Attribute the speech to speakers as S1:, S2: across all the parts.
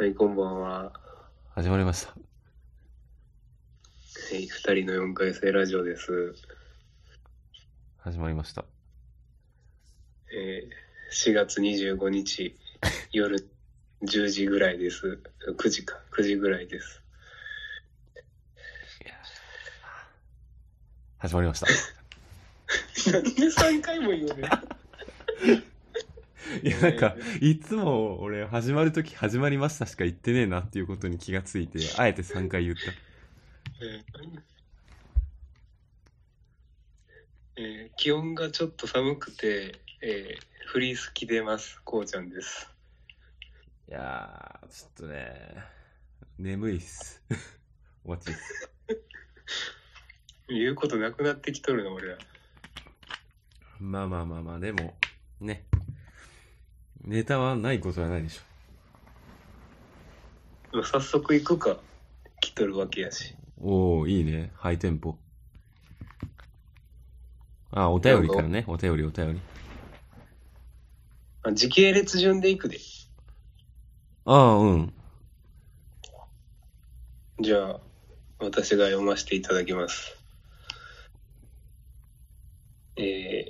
S1: はい、こんばんは。
S2: 始まりました。
S1: はい、二人の4回生ラジオです。
S2: 始まりました。
S1: えー4月25日 夜10時ぐらいです。9時か、9時ぐらいです。
S2: 始まりました。
S1: なんで3回も言うね
S2: いや、なんか、いつも俺、始まるとき始まりましたしか言ってねえなっていうことに気がついて、あえて3回言った。
S1: えーえー気温がちょっと寒くて、えーフリース着てます。こうちゃんです。
S2: いやー、ちょっとね、眠いっす。お待ちっす。
S1: 言うことなくなってきとるの、俺ら。
S2: まあまあまあまあ、でも、ね。ネタはないことはないでしょ。
S1: 早速行くか。来とるわけやし。
S2: おー、いいね。ハイテンポ。あ、お便りからね。お便り、お便り。
S1: あ時系列順で行くで。
S2: ああ、うん。
S1: じゃあ、私が読ませていただきます。え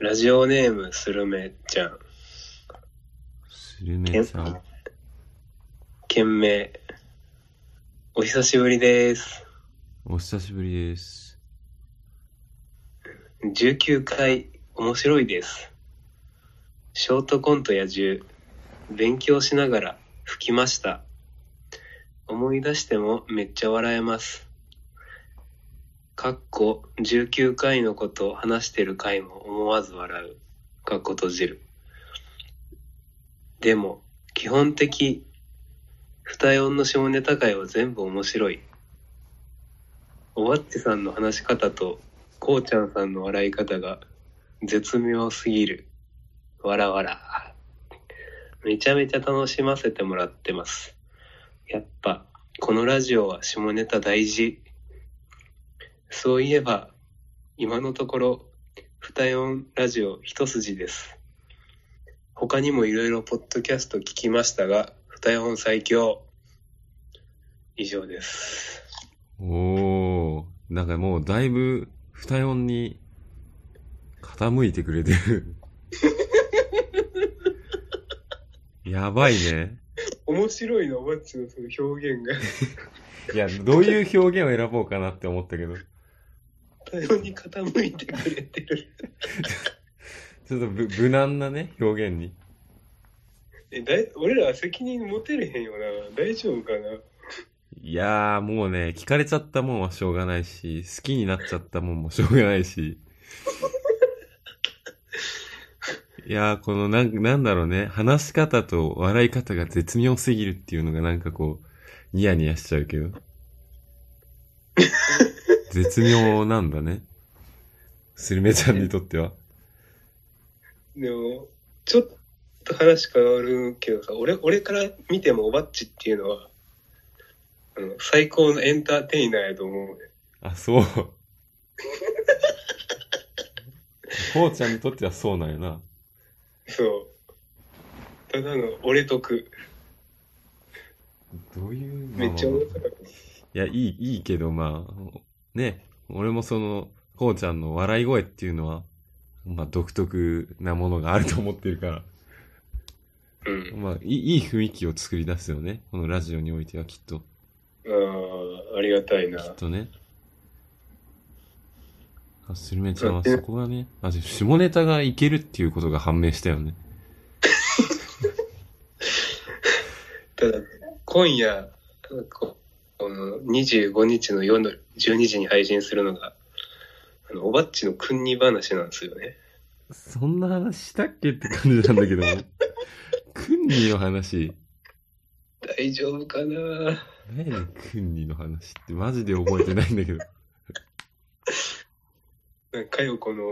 S1: ー、ラジオネームスルメちゃん、
S2: スルメちゃん。
S1: 件名、お久しぶりです。
S2: お久しぶりです。
S1: 19回、面白いです。ショートコントや10、勉強しながら吹きました。思い出してもめっちゃ笑えます。かっこ19回のこと話してる回も思わず笑う。かっこ閉じる。でも、基本的、二四の下ネタ回は全部面白い。おばっちさんの話し方と、こうちゃんさんの笑い方が絶妙すぎる。わらわら。めちゃめちゃ楽しませてもらってます。やっぱ、このラジオは下ネタ大事。そういえば、今のところ、二四ラジオ一筋です。他にもいろいろポッドキャスト聞きましたが、二四最強。以上です。
S2: おー、なんかもうだいぶ、二四に傾いてくれてる。やばいね。
S1: 面白いの、おばっちのその表現が。
S2: いや、どういう表現を選ぼうかなって思ったけど、
S1: 二四に傾いてくれてる。
S2: ちょっとぶ無難なね、表現に。
S1: え、だい、俺らは責任持てれへんよな。大丈夫かない
S2: やー、もうね、聞かれちゃったもんはしょうがないし、好きになっちゃったもんもしょうがないし。いやー、このなん、なんだろうね、話し方と笑い方が絶妙すぎるっていうのがなんかこう、ニヤニヤしちゃうけど。絶妙なんだね。スルメちゃんにとっては。
S1: でも、ちょっと話変わるけどさ、俺、俺から見てもおばっちっていうのは、あの、最高のエンターテイナーやと思うね。
S2: あ、そう。こうちゃんにとってはそうなんやな。
S1: そう。ただの俺得。
S2: どういう、
S1: めっちゃ面白かった。
S2: いや、いい、いいけど、まあ、ね、俺もその、こうちゃんの笑い声っていうのは、まあ、独特なものがあると思ってるから、
S1: うん。
S2: まあ、いいいい雰囲気を作り出すよね。このラジオにおいてはきっと。
S1: ああ、ありがたいな。
S2: きっとね。あ、スルメちゃんはそこがね、あ下ネタがいけるっていうことが判明したよね。
S1: ただ、今夜、ここの25日の夜の12時に配信するのが、あの、おばっちの君に話なんですよね。
S2: そんな話したっけって感じなんだけども。クンニの話。
S1: 大丈夫かな
S2: 何やねん、クンニの話ってマジで覚えてないんだけど。
S1: なんか、かよこの、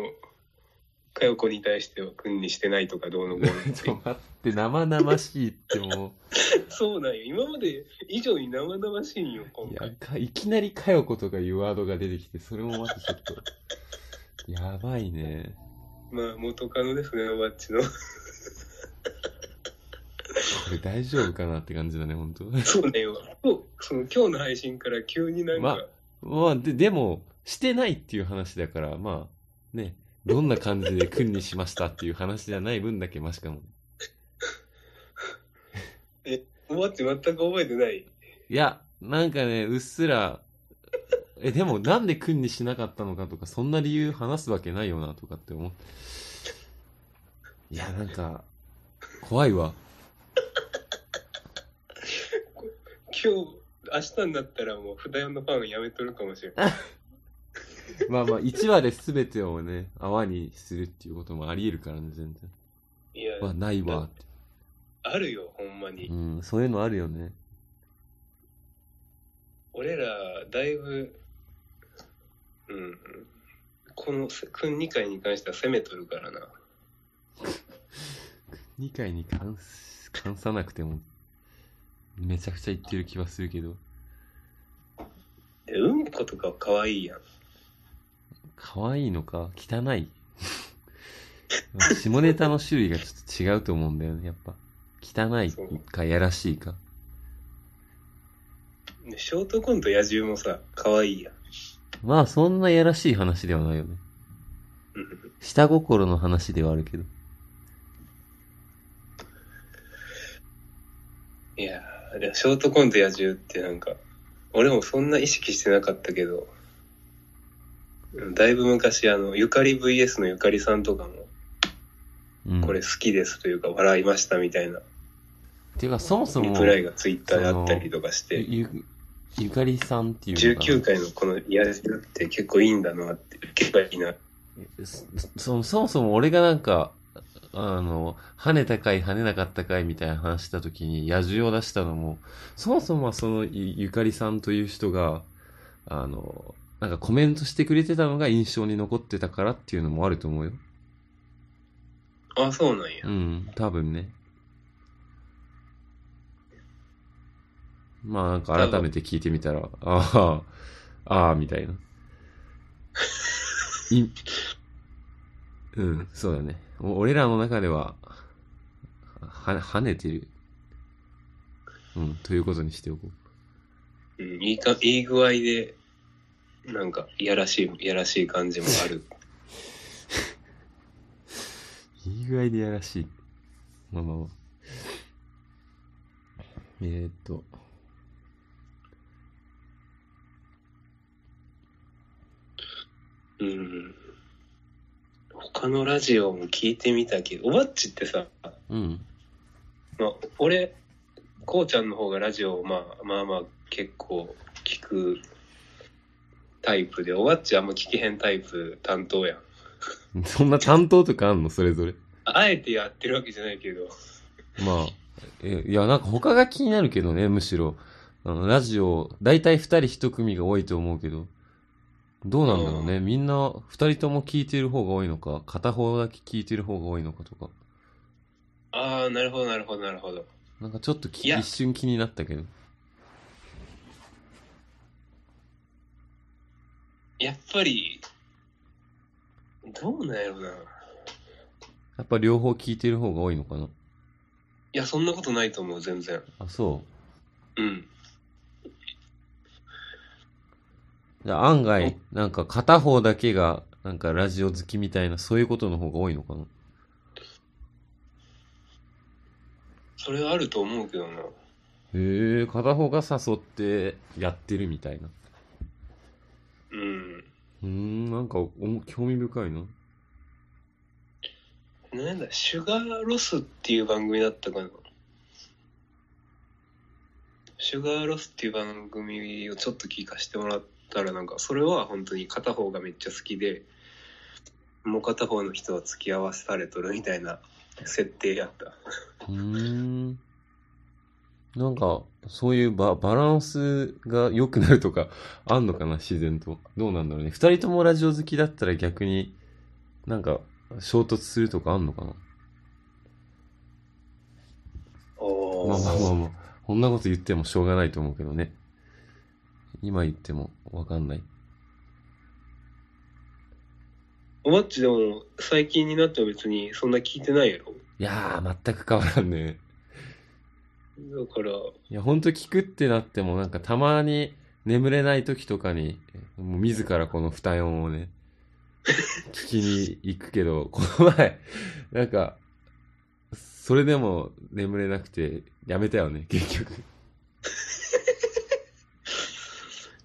S1: かよこに対しては君にしてないとかどうのこうのって
S2: 待って、生々しいっても
S1: そうなんよ。今まで以上に生々しいんよ、
S2: う、
S1: 今
S2: いやいきなりかよことかいうワードが出てきて、それもまたちょっと、やばいね。
S1: まあ、元カノですね、おばっちの。
S2: れ大丈夫かなって感じだね、本当
S1: そうねよ。今日その今日の配信から急になんか、
S2: ままあ、で、でも、してないっていう話だから、まあ、ね、どんな感じで訓にしましたっていう話じゃない分だけマシかも。
S1: おばっち全く覚えてない。
S2: いや、なんかね、うっすら、え、でもなんで訓にしなかったのかとか、そんな理由話すわけないよなとかって思う。いや、なんか、怖いわ。
S1: 今日、明日になったらもう、札用のファンやめとるかもしれない。
S2: まあまあ、1話で全てをね、泡にするっていうこともあり得るからね、全然。
S1: いや、
S2: まあ、ないわって。
S1: あるよ、ほんまに。
S2: うん、そういうのあるよね。
S1: 俺ら、だいぶ、うん、この、君2回に関しては攻めとるからな。
S2: 2回に関す関さなくても、めちゃくちゃ言ってる気はするけど、
S1: で、うんことか可愛いやん。
S2: 可愛いのか汚い 下ネタの種類がちょっと違うと思うんだよね、やっぱ。汚いか、やらしいか。
S1: でショートコント野獣もさ、可愛いやん。
S2: まあ、そんなやらしい話ではないよね。
S1: うん
S2: 下心の話ではあるけど。
S1: いやーショートコント野獣ってなんか、俺もそんな意識してなかったけど、うんだいぶ昔あの、ゆかり VS のゆかりさんとかも、
S2: うん。
S1: これ好きですというか、笑いましたみたいな、
S2: ていうか、そもそも、
S1: リプライがツイッターであったりとかして、
S2: ゆ、ゆかりさんっていうのかな
S1: 19回のこの野獣って結構いいんだなって、結構いいな。
S2: そそそもそも俺がなんか、あの、跳ねた回跳ねなかった回みたいな話した時に野獣を出したのも、そもそもはそのゆゆかりさんという人が、あの、なんかコメントしてくれてたのが印象に残ってたからっていうのもあると思うよ。
S1: あ、そうなんや
S2: う。ん、多分ね。まあなんか改めて聞いてみたら、ああ、ああ、みたいな。い、うん、そうだね。お俺らの中では、は、跳ねてる。うん、ということにしておこう。
S1: うん、いいか、いい具合で、なんか、いやらしい、いやらしい感じもある。
S2: いい具合でやらしい。まあまあまあ。えー、っと。
S1: うん。他のラジオも聞いてみたけど、おばっちってさ、
S2: うん。
S1: まあ、俺、こうちゃんの方がラジオをまあまあまあ結構聞くタイプで、おばっちはあんま聞けへんタイプ担当やん。
S2: そんな担当とかあんの？それぞれ。
S1: あえてやってるわけじゃないけど、
S2: まあ、え、いや、なんか他が気になるけどね、むしろ。あの、ラジオ、だいたい二人一組が多いと思うけど、どうなんだろうね。みんな二人とも聞いてる方が多いのか、片方だけ聞いてる方が多いのかとか。
S1: ああ、なるほどなるほどなるほど。
S2: なんかちょっとき
S1: いや
S2: 一瞬気になったけど。
S1: やっぱり、どうなんやろな。
S2: やっぱ両方聞いてる方が多いのかな？い
S1: や、そんなことないと思う、全然。
S2: あ、そう？
S1: うん。
S2: じゃあ案外、なんか片方だけが、なんかラジオ好きみたいな、そういうことの方が多いのかな？
S1: それはあると思うけどな。
S2: へえ、片方が誘ってやってるみたいな。
S1: う
S2: ん。なんかお興味深いな。
S1: なんだ、シュガーロスっていう番組だったかな。シュガーロスっていう番組をちょっと聞かせてもらったら、なんか、それは本当に片方がめっちゃ好きで、もう片方の人は付き合わされとるみたいな設定やった。
S2: うーん。なんか、そういうババランスが良くなるとか、あんのかな、自然と。どうなんだろうね。二人ともラジオ好きだったら逆に、なんか、衝突するとかあんのかな。
S1: お
S2: まあまあまあまあ、こんなこと言ってもしょうがないと思うけどね。今言ってもわかんない。
S1: おばっちでも最近になっては別にそんな聞いてないやろ
S2: いやー、全く変わらんね。
S1: だから、
S2: いや、ほんと聞くってなっても、なんかたまに眠れない時とかに、もう自らこの二音をね、聞きに行くけど、この前、なんか、それでも眠れなくて、やめたよね、結局。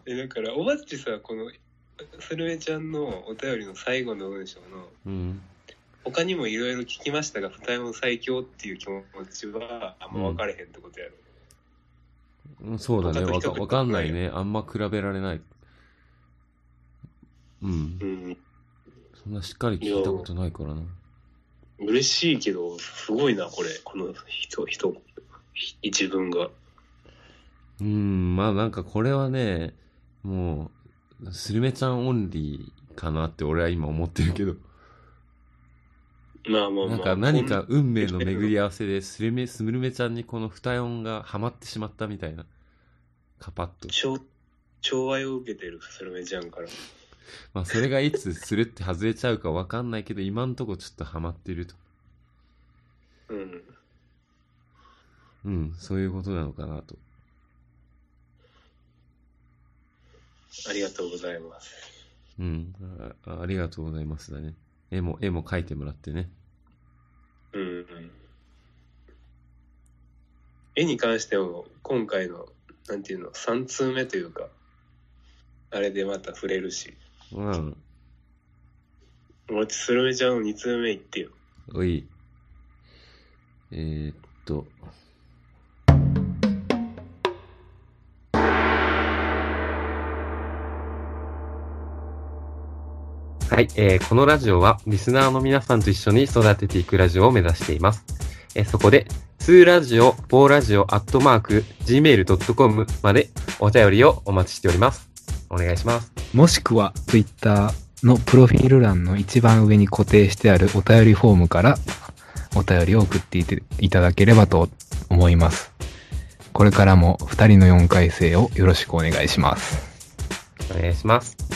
S1: え、だから、おばっちさ、この、スルメちゃんのお便りの最後の文章の、
S2: うん。
S1: 他にもいろいろ聞きましたが、二重最強っていう気持ちは、あんま分かれへんってことやろ。
S2: うんそうだね。わか
S1: 他と比較
S2: わかんないね。あんま比べられない。うん。
S1: うん。
S2: そんなしっかり聞いたことないからな。
S1: 嬉しいけど、すごいな、これ。この人、人、ひ自分が。
S2: うん、まあなんかこれはね、もう、スルメちゃんオンリーかなって俺は今思ってるけど。
S1: まあまあまあ。
S2: なんか何か運命の巡り合わせでスルメ、スルメちゃんにこの二音がハマってしまったみたいな。カパッと。
S1: 超、超愛を受けてる、スルメちゃんから。
S2: まあそれがいつスルって外れちゃうかわかんないけど、今んとこちょっとハマってると。
S1: うん。
S2: うん、そういうことなのかなと。
S1: ありがとうございます。
S2: うん、あありがとうございますだね。絵も、絵も描いてもらってね。
S1: うんうん。絵に関しても、今回の、なんていうの、3通目というか、あれでまた触れるし。
S2: うん。
S1: もうスルメちゃんの2通目行ってよ。
S2: おい。えー、っと。
S3: はい、えーこのラジオはリスナーの皆さんと一緒に育てていくラジオを目指しています。えーそこで、2ラジオ、4ラジオ、アットマーク、gmail.com までお便りをお待ちしております。お願いします。
S4: もしくは Twitter のプロフィール欄の一番上に固定してあるお便りフォームからお便りを送っていていただければと思います。これからも二人の4回生をよろしくお願いします。
S3: お願いします。